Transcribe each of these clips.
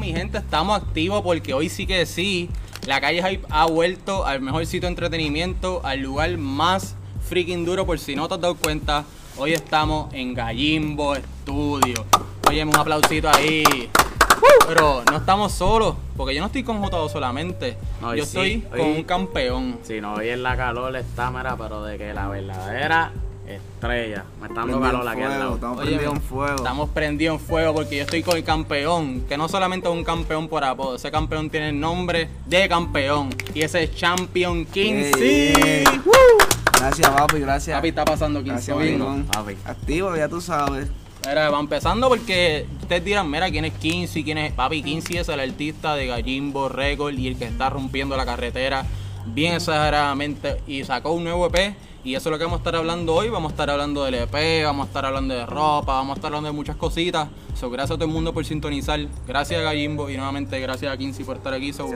mi gente, estamos activos porque hoy sí que sí. La calle Hype ha vuelto al mejor sitio de entretenimiento, al lugar más freaking duro, por si no te has dado cuenta. Hoy estamos en Gallimbo Studio. Oye, un aplausito ahí. Pero no estamos solos, porque yo no estoy con J2 solamente. No, yo sí, estoy hoy- con un campeón. Sí, no, hoy en la calor está, mira, pero de que la verdadera estrella. Me está dando calor al fuego, lado. estamos Oye, prendidos en fuego. Estamos prendidos en fuego porque yo estoy con el campeón, que no solamente es un campeón por apodo, ese campeón tiene el nombre de campeón y ese es Champion 15. Ey, ey. Gracias, papi, gracias. Papi, está pasando 15 Gracias. Papi. Activo, ya tú sabes. Mira, va empezando porque ustedes dirán, mira, ¿quién es 15? ¿Quién es? Papi, 15 es el artista de Gallimbo Record y el que está rompiendo la carretera bien exageradamente y sacó un nuevo EP y eso es lo que vamos a estar hablando hoy. Vamos a estar hablando del EP, vamos a estar hablando de ropa, vamos a estar hablando de muchas cositas. So, gracias a todo el mundo por sintonizar. Gracias a Gallimbo y nuevamente gracias a 15 por estar aquí. So,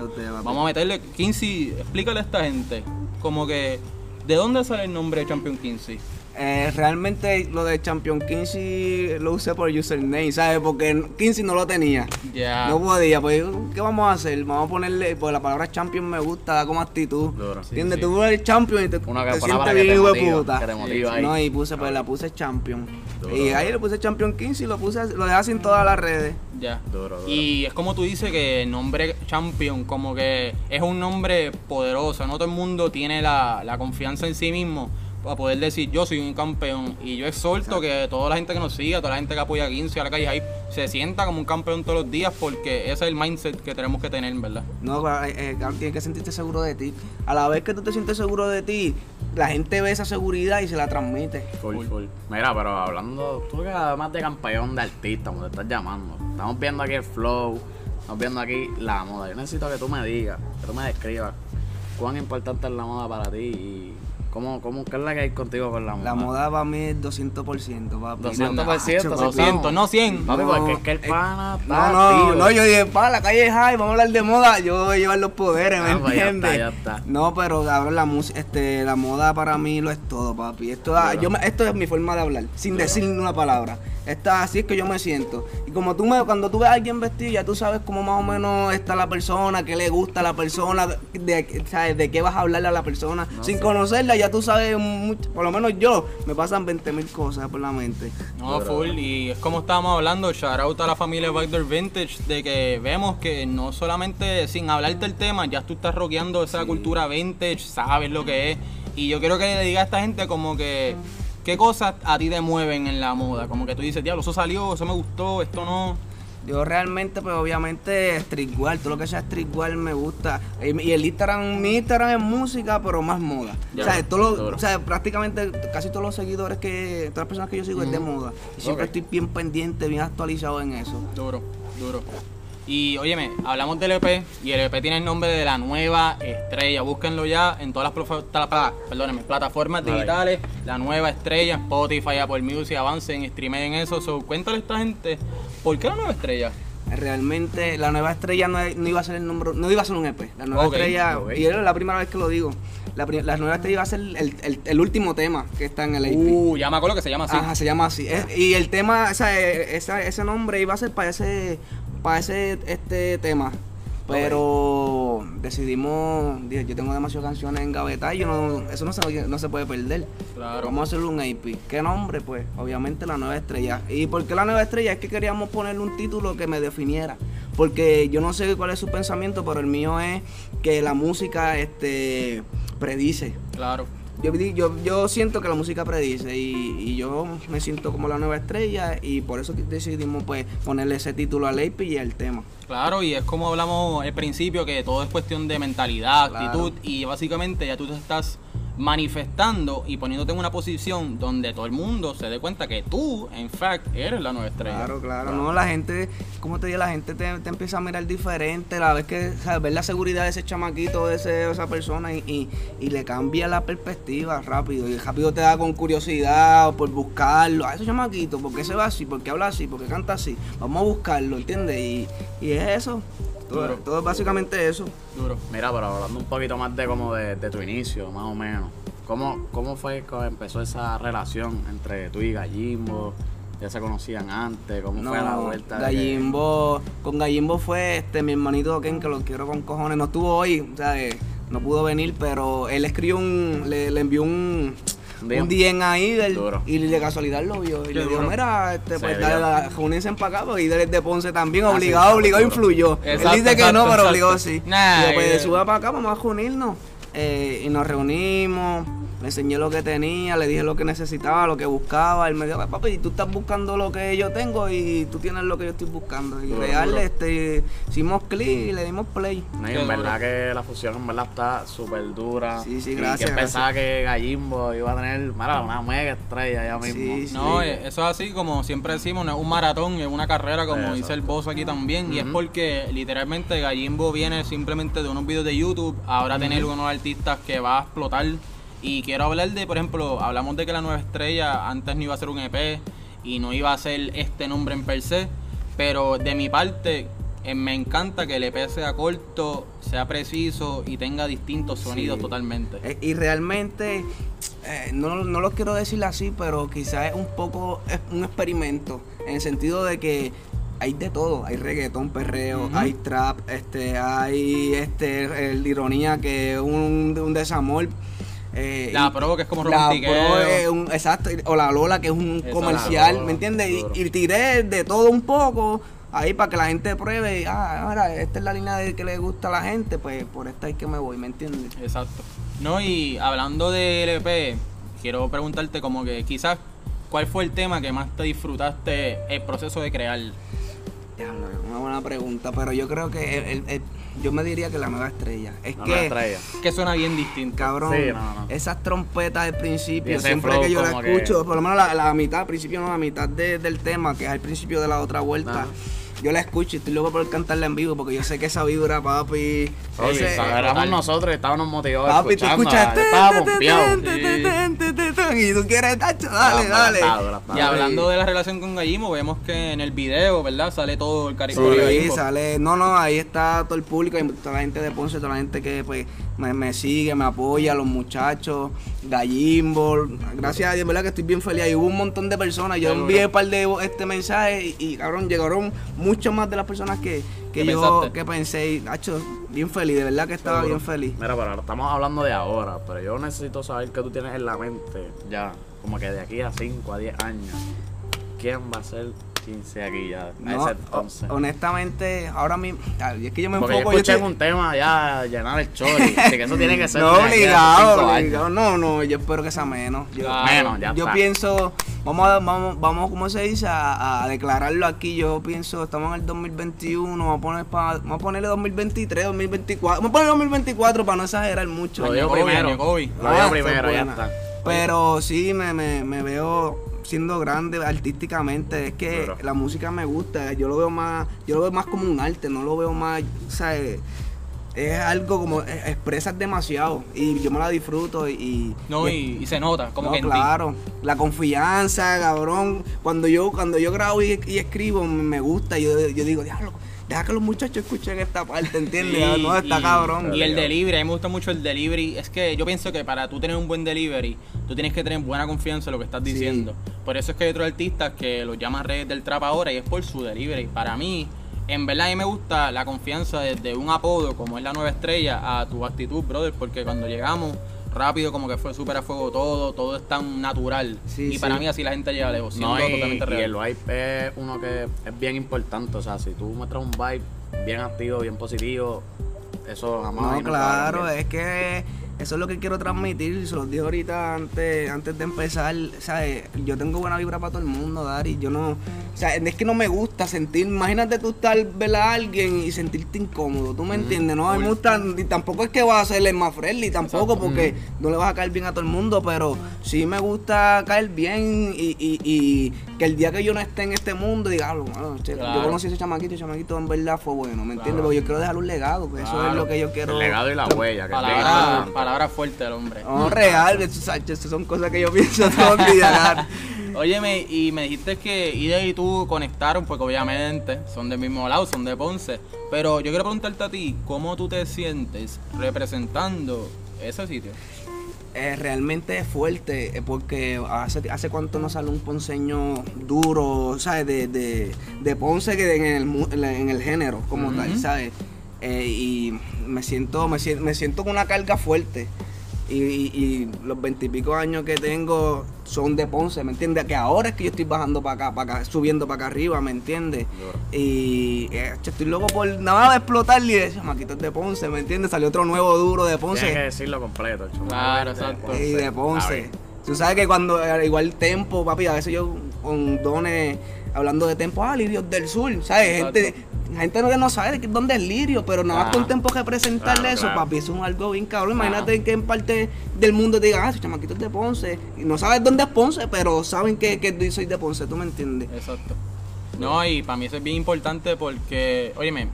vamos a meterle, 15, explícale a esta gente como que, ¿de dónde sale el nombre de Champion 15? Eh, realmente lo de Champion 15 lo usé por username, ¿sabes? Porque 15 no lo tenía. Ya. No podía, pues, ¿qué vamos a hacer? Vamos a ponerle, pues la palabra champion me gusta, da como actitud. Duro. Sí, ¿Entiendes? sí. Tú eres el champion y te, Una te palabra sientes que bien hijo de puta. que te motiva ahí. No, y puse, pues la puse champion. Duro, y ahí le puse champion 15 y lo puse, lo dejé en todas las redes. Ya. Duro, duro. Y es como tú dices que el nombre Champion, como que es un nombre poderoso. No todo el mundo tiene la, la confianza en sí mismo para poder decir yo soy un campeón. Y yo exhorto que toda la gente que nos siga, toda la gente que apoya a 15 a la calle Hype, se sienta como un campeón todos los días porque ese es el mindset que tenemos que tener, ¿verdad? No, eh, eh, claro, tienes que sentirte seguro de ti. A la vez que tú te sientes seguro de ti, la gente ve esa seguridad y se la transmite. Full, full. Mira, pero hablando, tú que además de campeón de artista, como te estás llamando, estamos viendo aquí el flow, estamos viendo aquí la moda. Yo necesito que tú me digas, que tú me describas cuán importante es la moda para ti y cómo, cómo, qué es la que hay contigo con la moda. La moda para mí es 200%, papi. 200%, No, eso 200, no 100. Papi, No, porque es que el eh, pana está No, no, no, yo dije, pa, la calle es high, vamos a hablar de moda, yo voy a llevar los poderes, ¿me Ah, pues ya entiendes? está, ya está. No, pero cabrón, la música, este, la moda para mí lo es todo, papi. Esto, ah, Claro. yo me- esto es mi forma de hablar, sin Claro. decir ni una palabra. Esta, así es que yo me siento. Y como tú me, cuando tú ves a alguien vestido, ya tú sabes cómo más o menos está la persona, qué le gusta a la persona, de, de- ¿sabes? de qué vas a hablarle a la persona. No, sin conocerla, ya tú sabes, mucho- por lo menos yo, me pasan 20 mil cosas por la mente. No, full. Y es como estábamos hablando, shout out a la familia Backdoor Vintage, de que vemos que no solamente sin hablarte del tema, ya tú estás rockeando esa cultura vintage, sabes lo que es. Y yo quiero que le diga a esta gente como que, ¿qué cosas a ti te mueven en la moda? Como que tú dices, diablo, eso salió, eso me gustó, esto no. Yo realmente, pues obviamente streetwear, todo lo que sea streetwear me gusta. Y el Instagram, mi Instagram es música, pero más moda. Ya, o, sea, todo lo- o sea, prácticamente casi todos los seguidores que, todas las personas que yo sigo es de moda. Y siempre estoy bien pendiente, bien actualizado en eso. Duro, duro. Y óyeme, hablamos del EP y el EP tiene el nombre de la nueva estrella. Búsquenlo ya en todas las perdónenme, plataformas digitales. La nueva estrella, Spotify, Apple Music, avancen, streamen eso. So, cuéntale a esta gente, ¿por qué la nueva estrella? Realmente la nueva estrella no, no iba a ser el nombre, no iba a ser un EP. La nueva estrella, ok. y es la primera vez que lo digo. La, la nueva estrella iba a ser el, el- el último tema que está en el EP. Uh, ya me acuerdo que se llama así. Ajá, se llama así. Es- y el tema, o sea, eh, esa- ese nombre iba a ser para ese, para ese este tema. Pero decidimos, dije, yo tengo demasiadas canciones en gaveta y yo no, eso no se, no se puede perder. Claro. Vamos a hacerle un AP. ¿Qué nombre? Pues obviamente la nueva estrella. ¿Y por qué la nueva estrella? Es que queríamos ponerle un título que me definiera. Porque yo no sé cuál es su pensamiento, pero el mío es que la música este, predice. Claro. Yo, yo, yo siento que la música predice y, y yo me siento como la nueva estrella y por eso decidimos pues ponerle ese título al EP y al tema. Claro, y es como hablamos al principio, que todo es cuestión de mentalidad, Claro. actitud, y básicamente ya tú te estás manifestando y poniéndote en una posición donde todo el mundo se dé cuenta que tú, en fact, eres la nueva estrella. Claro, claro, no, la gente, como te digo, la gente te, te empieza a mirar diferente, la vez que, sabes, ver la seguridad de ese chamaquito, de, ese, de esa persona y, y, y le cambia la perspectiva rápido, y rápido te da con curiosidad por buscarlo, a ese chamaquito, ¿por qué se va así? ¿Por qué habla así? ¿Por qué canta así? Vamos a buscarlo, ¿entiendes? Y, y es eso, Duro. todo es básicamente eso. Duro. Mira, pero hablando un poquito más de como de, de tu inicio, más o menos. ¿Cómo, ¿Cómo fue que empezó esa relación entre tú y Gallimbo? ya se conocían antes, cómo fue la vuelta. que- Gallimbo, con Gallimbo fue este mi hermanito Ken, que lo quiero con cojones. No estuvo hoy, o sea, eh, no pudo venir, pero él escribió un, le, le envió un, Un un DM ahí del- Duro. y de casualidad lo vio. Y Qué le dijo, duro. mira, este, pues dale, la- acá, porque él es de Ponce también, Ah, sí, obligado, está obligado, influyó. Exacto, él dice que exacto, no, pero exacto. obligado sí. Nah, y yo, pues eh. suba para acá, vamos a reunirnos. Eh, y nos reunimos, le enseñé lo que tenía, le dije lo que necesitaba, lo que buscaba. Él me dijo, papi, tú estás buscando lo que yo tengo y tú tienes lo que yo estoy buscando. Y Duro, real, este, hicimos clic y le dimos play. No, y en duro. verdad que la fusión en verdad está súper dura. Sí, sí, Y gracias, que pensaba que Gallimbo iba a tener mira, una mega estrella ya mismo. Sí, sí. No, eh, eso es así como siempre decimos, no es un maratón, es una carrera como Exacto. dice el boss aquí también. Y es porque literalmente Gallimbo viene simplemente de unos videos de YouTube, ahora tener unos artistas que va a explotar. Y quiero hablar de, por ejemplo, hablamos de que la nueva estrella antes no iba a ser un EP y no iba a ser este nombre en per se. Pero de mi parte, eh, me encanta que el EP sea corto, sea preciso y tenga distintos sonidos Sí. totalmente. Eh, y realmente, eh, no, no lo quiero decir así, pero quizás es un poco es un experimento, en el sentido de que hay de todo, hay reggaetón, perreo, hay trap, este, hay este el ironía que es un, un desamor. Eh, La pro, que es como la pro es un, exacto, o la Lola que es un comercial, Lola, ¿me entiendes? Y, y tiré de todo un poco ahí para que la gente pruebe, y, ah, ahora esta es la línea de que le gusta a la gente, pues por esta es que me voy, ¿me entiendes? Exacto. No, y hablando del EP, quiero preguntarte como que quizás, ¿cuál fue el tema que más te disfrutaste el proceso de crear? Una buena pregunta, pero yo creo que el- el- el- yo me diría que la nueva estrella. Es La que, nueva estrella. Que suena bien distinto. cabrón, Sí, no, no. esas trompetas del Y principio, siempre que yo la que- escucho, por lo menos la, la mitad, al principio no, la mitad de- del tema, que es al principio de la otra vuelta. Yo la escucho y estoy loco por cantarla en vivo, porque yo sé que esa vibra, papi. Oye, ese- éramos nosotros estábamos motivados Papi, tú escuchas. Y tú quieres, tacho, dale, dale. Y hablando de la relación con Gallimo, vemos que en el video, ¿verdad? Sale todo el cariño Sí, sale. No, no, ahí está todo el público, toda la gente de Ponce, toda la gente que pues me, me sigue, me apoya, los muchachos, Gallimbo. Gracias a Dios, ¿verdad? Que estoy bien feliz. Ahí hubo un montón de personas. Yo envié un par de este mensaje y, y, cabrón, llegaron mucho más de las personas que, que ¿Qué yo pensaste? que pensé. Y, Nacho, bien feliz, de verdad que estaba Seguro. bien feliz. Mira, pero ahora estamos hablando de ahora, pero yo necesito saber qué tú tienes en la mente ya, como que de aquí a 5 a 10 años, ¿quién va a ser 15 aquí ya? No, ese entonces. ho- honestamente, ahora mismo, es que yo me Porque yo enfoco. yo escuché estoy- en un tema ya llenar el chori, así que eso tiene que ser No, obligado, obligado. No, no, yo espero que sea menos. Yo, Claro. Menos, ya yo está. pienso, vamos a, vamos, vamos, ¿cómo se dice? A, a declararlo aquí. Yo pienso, estamos en el 2021, vamos a, poner pa- vamos a ponerle 2023, 2024. Vamos a poner 2024 para no exagerar mucho. Lo digo primero. Lo Ah, digo esa primero, ya está. Pero sí, me, me, me veo siendo grande artísticamente. Es que la música me gusta. Yo lo veo más, yo lo veo más como un arte, no lo veo más, ¿sabes? Es algo como eh, expresas demasiado y yo me la disfruto y, No, y- y, y se nota, como no, que en ti. claro, la confianza, cabrón. Cuando yo cuando yo grabo y, y escribo me me gusta, yo, yo digo, diablo, deja que los muchachos escuchen esta parte, ¿entiendes? Sí, no, está y- cabrón. Y el delivery, a mí me gusta mucho el delivery. Es que yo pienso que para tú tener un buen delivery, tú tienes que tener buena confianza en lo que estás Sí. diciendo. Por eso es que hay otros artistas que los llaman redes del trap ahora y es por su delivery. Para mí, en verdad a mí me gusta la confianza desde un apodo como es la nueva estrella a tu actitud, brother, porque cuando llegamos rápido como que fue súper a fuego todo, todo es tan natural. Sí, y para mí así la gente llega lejos, siendo No, y, totalmente y real. el vibe es uno que es bien importante. O sea, si tú muestras un vibe bien activo, bien positivo, eso jamás. No, y claro, es que eso es lo que quiero transmitir. Se los dije ahorita antes, antes de empezar. ¿sabes? Yo tengo buena vibra para todo el mundo, Dari. Yo no. O sea, es que no me gusta sentir. Imagínate tú estar ver a alguien y sentirte incómodo. ¿Tú me entiendes? No, a mí me gusta. Y tampoco es que vas a hacerle más friendly, tampoco, porque no le vas a caer bien a todo el mundo. Pero sí me gusta caer bien y, y, y que el día que yo no esté en este mundo, diga, "Ah, bueno, che, Claro. yo conocí a ese chamaquito, ese chamaquito en verdad fue bueno, ¿me entiendes? Claro. Porque yo quiero dejar un legado, pues eso es lo que yo quiero. El legado y la huella. Que Palabra, palabra fuerte del hombre. No, real, eso son cosas que yo pienso todos los días. Gar. Óyeme, y me dijiste que Ida y tú conectaron, porque obviamente son del mismo lado, son de Ponce. Pero yo quiero preguntarte a ti, ¿cómo tú te sientes representando ese sitio? Eh, realmente es fuerte, eh, porque hace, hace cuánto no sale un ponceño duro, ¿sabes? De, de, de Ponce que en el, en el género como tal, ¿sabes? Eh, y me siento, me siento, me siento con una carga fuerte. Y, y- y los veintipico años que tengo son de Ponce, ¿me entiendes? Que ahora es que yo estoy bajando para acá, para acá, subiendo para acá arriba, ¿me entiendes? Y eh, estoy loco por nada más explotar y decir, maquitos de Ponce, ¿me entiendes? Salió otro nuevo duro de Ponce. Tienes que decirlo completo. chamo. Claro, De exacto. Y de Ponce. Tú sabes que cuando, eh, igual Tempo, papi, a veces yo con dones hablando de Tempo, ah, Lirios del Sur, ¿sabes? Exacto. Gente, gente no- que no sabe de qué- dónde es Lirio, pero nada más con Tempo que presentarle Claro, eso, claro. papi, eso es algo bien cabrón. Ajá. Imagínate que en parte del mundo te digan, ah, ese chamaquito es de Ponce. Y no sabes dónde es Ponce, pero saben que, soy de Ponce, ¿tú me entiendes? Exacto. No, y para mí eso es bien importante porque, óyeme,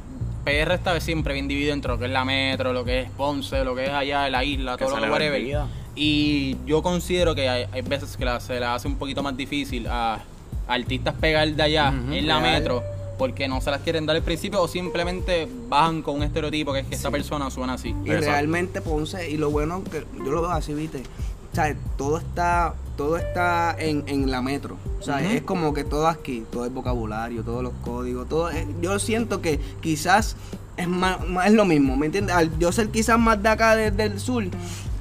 PR está siempre bien dividido entre lo que es la metro, lo que es Ponce, lo que es allá de la isla, Que todo lo que whatever. Y yo considero que hay, hay veces que la- se le hace un poquito más difícil a, artistas pegar de allá en la real. metro porque no se las quieren dar al principio o simplemente bajan con un estereotipo que es que esta persona suena así. Y Exacto. realmente Ponce, y lo bueno que yo lo veo así, viste, o sea, todo está, todo está en, en la metro. O sea, es como que todo aquí, todo el vocabulario, todos los códigos, todo es- yo siento que quizás es más, más- es lo mismo, ¿me entiendes? Al yo ser quizás más de acá desde el sur,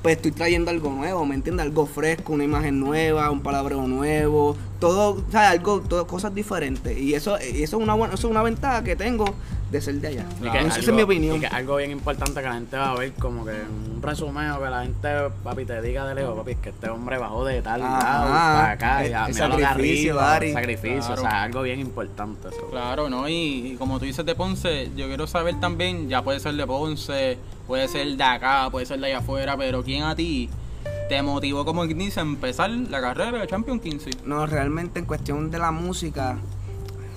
pues estoy trayendo algo nuevo, ¿me entiendes? Algo fresco, una imagen nueva, un palabreo nuevo, todo, o sea, algo, todo, cosas diferentes. Y eso, y eso es una buena, eso es una ventaja que tengo de ser de allá. Que. Esa es algo- mi opinión. Y que algo bien importante que la gente va a ver, como que un resumen o que la gente, papi, te diga de lejos, papi, es que este hombre bajó de tal Ajá. lado para acá, El- y a- el sacrificio, arriba, Dari. sacrificio, Claro. o sea, algo bien importante eso. Claro, ¿no? Y, y como tú dices de Ponce, yo quiero saber también, ya puede ser de Ponce, puede ser de acá, puede ser de allá afuera, pero ¿quién a ti te motivó como dice a empezar la carrera de Champion 15? No, realmente en cuestión de la música,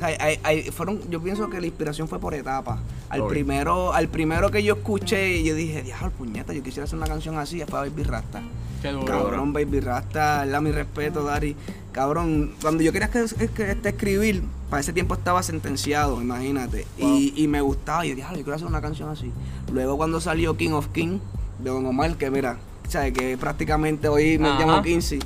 hay- hay- hay- fueron, yo pienso que la inspiración fue por etapas. Al Obvio. primero, al primero que yo escuché, yo dije, diablo, puñeta, yo quisiera hacer una canción así, fue Baby Rasta. Qué duro. Cabrón, Baby Rasta, la mi respeto, Dari. Cabrón, cuando yo quería que, es- que- este, escribir, para ese tiempo estaba sentenciado, imagínate. Y, y me gustaba, y yo dije, "Diablo, yo quiero hacer una canción así. Luego cuando salió King of King, de Don Omar, que mira, ¿sabes? Que prácticamente hoy me Ajá. llamo Quincy.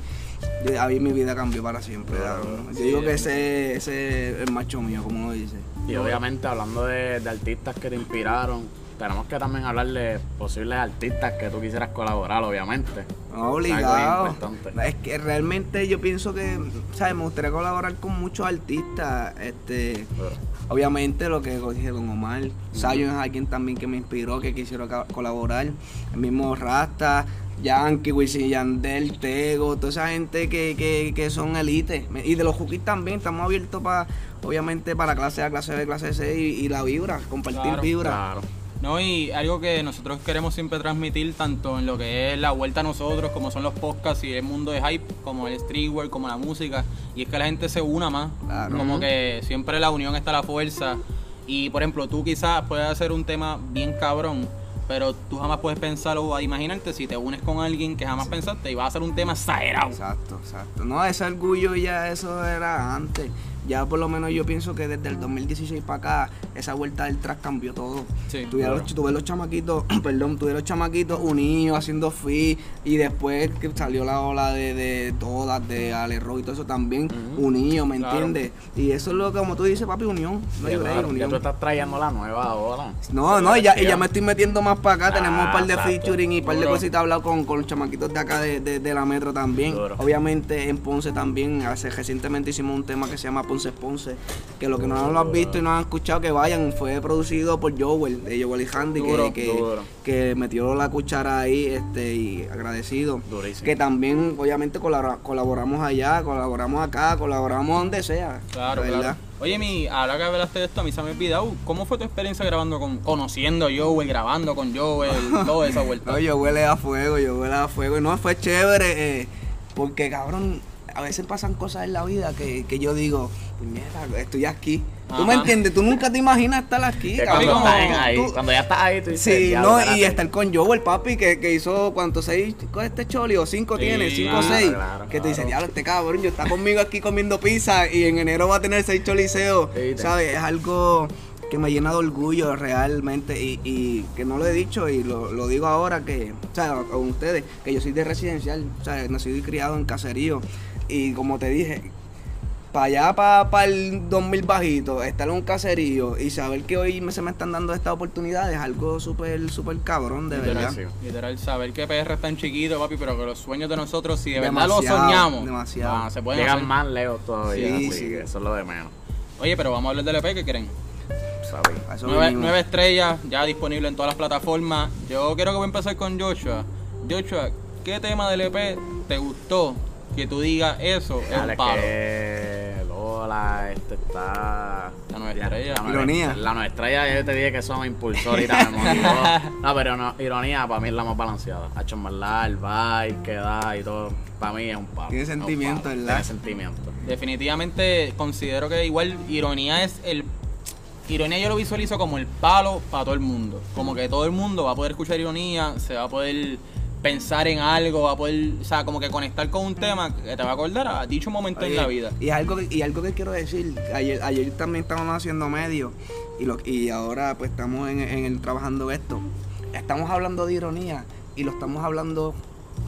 Yo- A mí mi vida cambió para siempre. Claro, cabrón. Yo sí, digo que es- ese, ese es el macho mío, como uno dice. Y obviamente hablando de, de artistas que te inspiraron, tenemos que también hablar de posibles artistas que tú quisieras colaborar, obviamente. No, obligado. Es que realmente yo pienso que, ¿sabes? Me gustaría colaborar con muchos artistas. Este, obviamente lo que dije Don Omar. Zion es alguien también que me inspiró, que quisiera colaborar. El mismo Rasta, Yankee, Wisin Yandel, Tego, toda esa gente que, que, que son elite. Y de los Jukis también, estamos abiertos para, obviamente, para clase A, clase B, clase C y, y la vibra, compartir Claro, vibra. Claro. No, y algo que nosotros queremos siempre transmitir, tanto en lo que es la vuelta a nosotros, como son los podcasts y el mundo de hype, como el streetwear, como la música, y es que la gente se una más. Claro. Como que siempre la unión está la fuerza. Y por ejemplo, tú quizás puedes hacer un tema bien cabrón, pero tú jamás puedes pensar o imaginarte si te unes con alguien que jamás pensaste y va a hacer un tema exagerado. Exacto, exacto. No, ese orgullo ya eso era antes. Ya por lo menos yo pienso que desde el 2016 para acá, esa vuelta del track cambió todo. Sí, tuve, claro. los, tuve los chamaquitos, perdón, tuve los chamaquitos unidos haciendo fit y después que salió la ola de, de todas, de Ale Roy y todo eso también unidos, ¿me Claro. entiendes? Y eso es lo que, como tú dices, papi, unión. No hay Ya, break, claro, ya unión. tú estás trayendo la nueva ahora. No, no, y ya, y ya me estoy metiendo más para acá. Ah, Tenemos un par de exacto. featuring y un par de cositas hablado con, con los chamaquitos de acá de, de- de la metro también. Duro. Obviamente en Ponce también. Hace recientemente hicimos un tema que se llama Ponce es Ponce. Que lo que no lo han visto y no han escuchado que vayan. Fue producido por Joel, de Joel y Handy, que- Duro, que, duro. que metió la cuchara ahí este, y agradecido. Durísimo. Que también, obviamente, colabora- colaboramos allá, colaboramos acá, colaboramos donde sea. Claro, ¿verdad? claro. Oye, mi, ahora que hablaste de esto, a mí se me ha olvidado. ¿Cómo fue tu experiencia grabando con, conociendo a Joel, grabando con Joel, toda esa vuelta? No, yo huele a fuego, yo huele a fuego. Y no, fue chévere, eh, porque cabrón, a veces pasan cosas en la vida que, que yo digo, puñeta, estoy aquí. ¿Tú me entiendes? Tú nunca te imaginas estar aquí, Que cuando, como estás ahí, Tú- cuando ya estás ahí, tú dices, Sí, "Diablo, no, y espérate". estar con Joel, papi, que, que hizo, ¿cuántos? ¿Seis? ¿Con este choli? ¿O cinco Sí, tiene? ¿Cinco o claro, seis? claro, que te dice, diablo, este cabrón, yo está conmigo aquí comiendo pizza y en enero va a tener seis choliseos, Sí, ¿sabes? Es algo que me llena de orgullo realmente y, y que no lo he dicho y lo, lo digo ahora que, o sea, con ustedes, que yo soy de residencial, o sea, nacido y criado en caserío y como te dije, para allá, para el 2000 bajito, estar en un caserío y saber que hoy me, se me están dando estas oportunidades es algo súper, súper cabrón, de Literal, verdad. sí. Literal, saber que PR es tan chiquito, papi, pero que los sueños de nosotros, si de verdad Demasiado, los soñamos, demasiado. ah, se pueden Llegan hacer. más lejos todavía. Sí, así sí. que eso es lo de menos. Oye, pero vamos a hablar del EP, ¿qué creen? Nueve, nueve estrellas, ya disponible en todas las plataformas. Yo quiero que voy a empezar con Joshua. Joshua, ¿qué tema del EP te gustó? Que tú digas eso es Dale, un palo. que Lola, este está. La nueva estrella. la nueva- Ironía. La nueva estrella, yo te dije que somos impulsores y tal, me motivó. No, pero no, ironía para mí es la más balanceada. Ha hecho verdad, el vibe que da y todo. Para mí es un palo. Tiene sentimiento, ¿verdad? Tiene sentimiento. Definitivamente considero que igual ironía es el ironía yo lo visualizo como el palo para todo el mundo. Como que todo el mundo va a poder escuchar ironía, se va a poder pensar en algo, va a poder, o sea, como que conectar con un tema que te va a acordar a dicho momento en la vida. Y algo que, y algo que quiero decir, ayer, ayer también estábamos haciendo medio y, lo, y ahora pues estamos en, en el trabajando esto. Estamos hablando de ironía y lo estamos hablando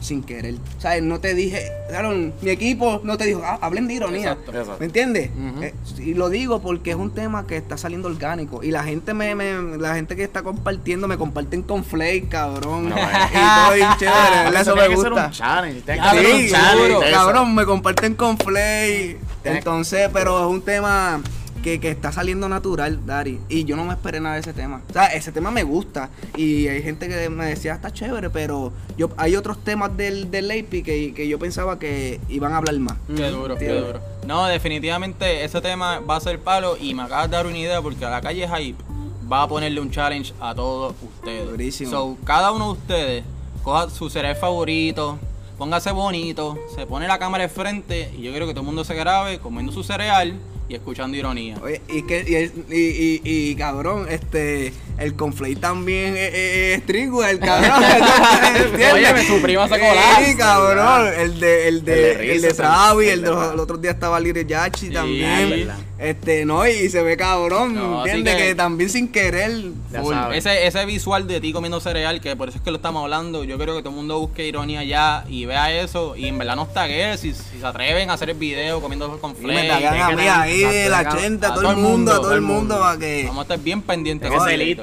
sin querer. O sea, no te dije, claro, mi equipo no te dijo, "Ah, hablen de ironía. Exacto. Exacto. ¿Me entiendes? Eh, y lo digo porque es un tema que está saliendo orgánico. Y la gente me, me- la gente que está compartiendo me comparten con Flake, cabrón. No, y todo bien chévere, ¿verdad? Eso me ser gusta. un challenge. Ser un challenge. eso. Cabrón, me comparten con Flay. Tienes- Entonces, pero es un tema que, que está saliendo natural, Dari. Y yo no me esperé nada de ese tema. O sea, ese tema me gusta. Y hay gente que me decía, está chévere, pero yo hay otros temas del, del Leipi que, que yo pensaba que iban a hablar más. Qué duro, qué duro. No, definitivamente ese tema va a ser palo y me acabas de dar una idea porque a la calle Hype va a ponerle un challenge a todos ustedes. Durísimo. So, cada uno de ustedes coja su cereal favorito, póngase bonito, se pone la cámara de frente y yo quiero que todo el mundo se grabe comiendo su cereal y escuchando ironía. Oye, y que y, y, y, y, cabrón, este el conflay también es, es, es Streetwear, cabrón. Óyeme, su prima sacó Sí, la- cabrón, el de el de El de el de el el de los, otros días estaba Lire Yachi Sí, también. Este, no, y se ve cabrón, No, ¿entiendes? que- Que... también sin querer. Ese, ese visual de ti comiendo cereal, que por eso es que lo estamos hablando, yo creo que todo el mundo busque ironía ya y vea eso y en verdad nos tague si, si se atreven a hacer el video comiendo con me hay a mí ahí de la exacto, 80, a todo el mundo, a todo el mundo, para que. Vamos a estar bien pendientes.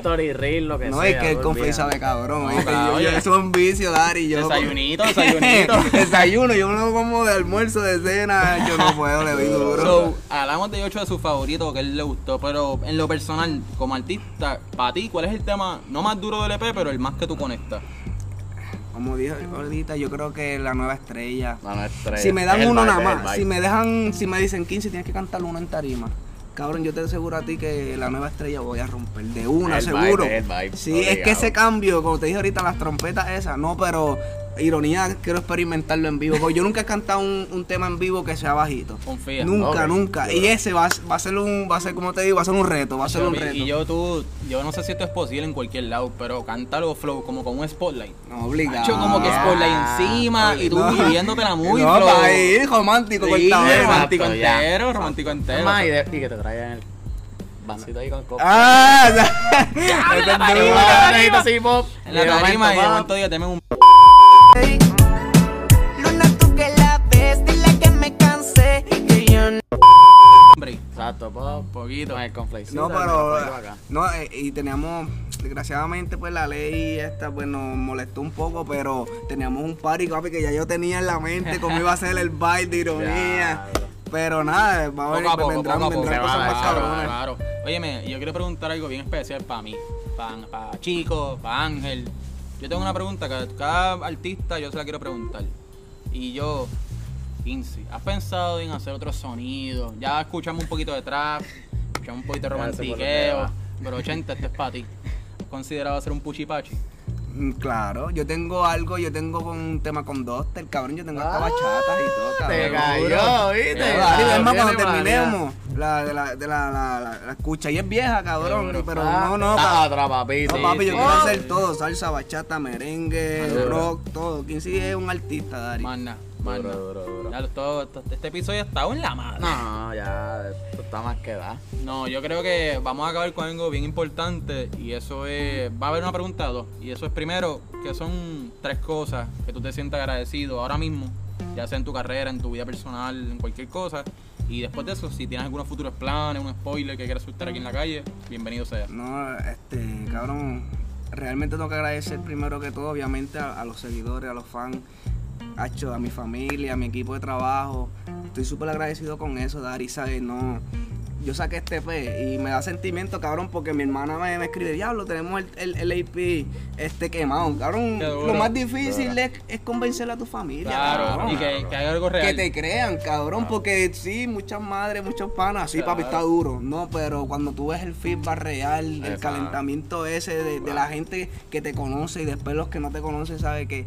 History, reel, lo que No, sea. es que conflay día. sabe cabrón. No, ¿oíste? claro, yo, yo, oye. eso es un vicio, Dari. Yo, Desayunito, desayunito. Desayuno, yo no como de almuerzo, de cena, yo no puedo, le doy duro. So, hablamos de ocho de sus favoritos que él le gustó, pero en lo personal, como artista, para ti, ¿cuál es el tema no más duro del EP, pero el más que tú conectas? Como dije ahorita, yo creo que la nueva estrella. No, no es estrella. Si me dan Es uno nada más, si me dejan, si me dicen 15, tienes que cantar uno en tarima. Cabrón, yo te aseguro a ti que la nueva estrella voy a romper de una, El seguro. vibe, el vibe, sí, es que ese cambio, como te dije ahorita, las trompetas esas, no, pero ironía, quiero experimentarlo en vivo. Porque yo nunca he cantado un, un tema en vivo que sea bajito. Confía. Nunca, nunca. Y ese va, a- va a ser un, va a ser, como te digo, va a ser un reto, va a ser un Y- reto. Y yo tú, yo no sé si esto es posible en cualquier lado, pero cántalo flow como con un spotlight. No, obligado. Hacho, como que spotlight encima y tú No. viviéndotela muy no, flow. ir romántico, Sí, romántico Exacto, ya. entero, romántico entero. Más, y, de- y que te traigan el vasito ahí con copa. Ah, ya. en la tarima, en la. En tarima y de momento, temen un Exacto. Un poquito. Con el conflicto. No, pero no, eh, y teníamos, desgraciadamente pues la ley esta pues nos molestó un poco, pero teníamos un party papi que ya yo tenía en la mente cómo iba a ser el baile de ironía. Ya. Pero nada, va a ver, Poco a poco, vendrán, poco a poco. vendrán Se cosas va a más. Claro. Óyeme, yo quiero preguntar algo bien especial para mí, para Chico, para Ángel. Yo tengo una pregunta que cada artista yo se la quiero preguntar. Y yo, 15, ¿has pensado en hacer otros sonidos? Ya escuchamos un poquito de trap, escuchamos un poquito de romantiqueo, pero 80, este es para ti. ¿Has considerado hacer un puchipachi? Mm, Claro, yo tengo algo, yo tengo con un tema con Doster, cabrón, yo tengo hasta Ah, bachatas y todo, cabrón. Te cayó, ¿viste? Claro, es más, cuando terminemos, la, de la, de la, la, la, la escucha y es vieja, cabrón, pero Ah, no, no, Está atrás, papi. No, sí, papi, yo sí. quiero hacer todo, salsa, bachata, merengue, rock, todo. ¿Quién sí es un artista, Dari? Más Duro, duro, duro. Ya, todo- esto- este episodio está en la madre. No, ya, esto está más que da. No, yo creo que vamos a acabar con algo bien importante y eso es, va a haber una pregunta o dos y eso es primero que son tres cosas que tú te sientas agradecido ahora mismo, ya sea en tu carrera, en tu vida personal, en cualquier cosa y después de eso si tienes algunos futuros planes, un spoiler que quieras soltar aquí en la calle, bienvenido sea. No, este, cabrón, realmente tengo que agradecer primero que todo, obviamente, a, a los seguidores, a los fans, hacho, a mi familia, a mi equipo de trabajo. Estoy súper agradecido con eso, Dari, ¿sabes? No, yo saqué este P y me da sentimiento, cabrón, porque mi hermana me, me escribe, diablo, tenemos el, el, el AP este quemado, cabrón. Duro. Lo más difícil es, es convencer a tu familia, Claro, cabrón. y que, que haga algo Que real. te crean, cabrón, porque sí, muchas madres, muchos panas, sí, papi, está duro, no, pero cuando tú ves el feedback real, el calentamiento ese de, de la gente que te conoce y después los que no te conocen, sabe que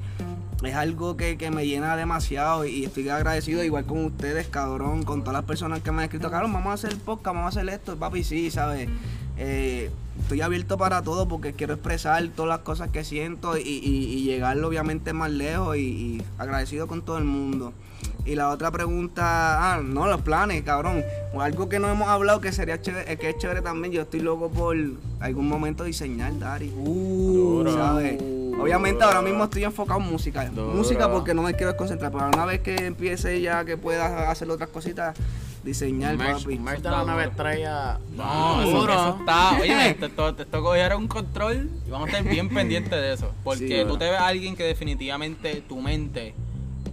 es algo que, que me llena demasiado y estoy agradecido igual con ustedes, cabrón, con todas las personas que me han escrito, cabrón, vamos a hacer podcast, vamos a hacer esto, papi, sí, ¿sabes? Eh, estoy abierto para todo porque quiero expresar todas las cosas que siento y, y- y llegar obviamente más lejos y, y agradecido con todo el mundo. Y la otra pregunta, ah, no, los planes, cabrón. O algo que no hemos hablado que sería chévere, que es chévere también. Yo estoy loco por algún momento diseñar, Dari. Duro. ¿sabes? Obviamente ahora mismo estoy enfocado en música. Música porque no me quiero desconcentrar. Pero una vez que empiece ya que pueda hacer otras cositas, diseñar, Merch, papi. merch de la nueva estrella. No, eso, duro. eso está. Oye, te, to- te tocó llevar un control y vamos a estar bien pendientes de eso. Porque Sí, tú te ves a alguien que definitivamente tu mente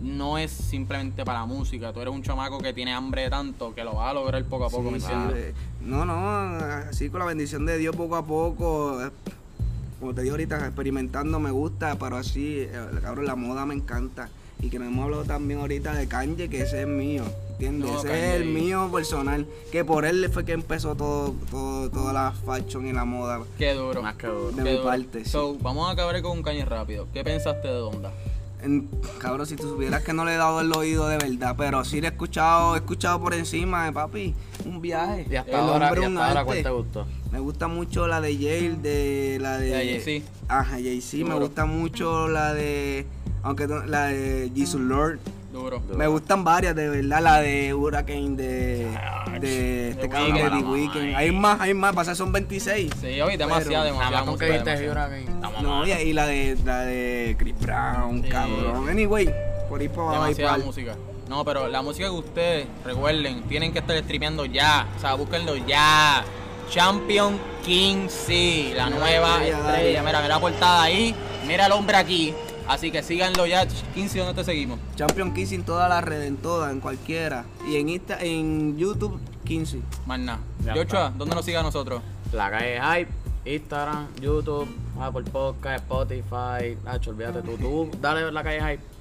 no es simplemente para la música. Tú eres un chamaco que tiene hambre de tanto que lo vas a lograr poco a poco, ¿me Sí, entiendes? sí. No, no, así con la bendición de Dios poco a poco. Como te digo ahorita, experimentando me gusta, pero así, eh, cabrón, la moda me encanta. Y que nos hemos hablado también ahorita de Kanye, que ese es mío, ¿entiendes? No, ese Kanye. es el mío personal, que por él fue que empezó todo, todo toda la fashion y la moda. Qué duro. Más que duro. De Qué mi duro. parte, sí. So, vamos a acabar con un caño rápido. ¿Qué pensaste de Donda? En- cabrón, si tú supieras que no le he dado el oído de verdad, pero sí le he escuchado, he escuchado por encima de papi, un viaje. Y hasta El ahora, hombre y un hasta ahora arte. ¿cuál te gustó? Me gusta mucho la de Yale, de la de. De Jay-Z. Ajá, Jay-Z. Me gusta mucho la de. Aunque no- la de Jesus Lord. Duro. Duro. Me gustan varias, de verdad. La de Hurricane, de. De este cabrón de. The Weeknd. Hay más, hay más. Pasa, son 26. Sí, hoy demasiado, Nada demasiado. que viste. Hurricane. Estamos No, y, y la de la de Chris Brown, Sí. cabrón. Anyway, por ahí para Demasiada música. No, pero la música que ustedes, recuerden, tienen que estar streameando ya. O sea, búsquenlo ya. Champion King C, la nueva estrella. Mira, mira la portada ahí. Mira el hombre aquí. Así que síganlo ya. 15, ¿dónde te seguimos? Champion 15 en todas las redes, en todas, en cualquiera. Y en Insta, en YouTube 15. Más nada. Está. ¿dónde nos sigue a nosotros? La calle Hype, Instagram, YouTube, Apple Podcast, Spotify. Nacho, olvídate tú. Tú dale la calle Hype.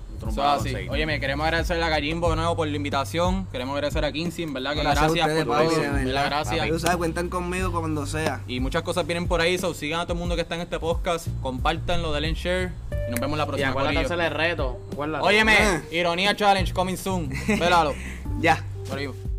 Oye, me queremos agradecer a Gallimbo de nuevo por la invitación. Queremos agradecer a Kinsey, en verdad que Gracias a gracias, ustedes, por todo. Gracias. Tú sabes, cuentan conmigo cuando sea. Y muchas cosas vienen por ahí, so sigan a todo el mundo que está en este podcast, compártanlo, denle share y nos vemos la Y próxima. acuérdate corillo. hacerle reto. Acuérdate. Óyeme, Ah. Ironía Challenge coming soon. Vélalo. Ya. Por ahí.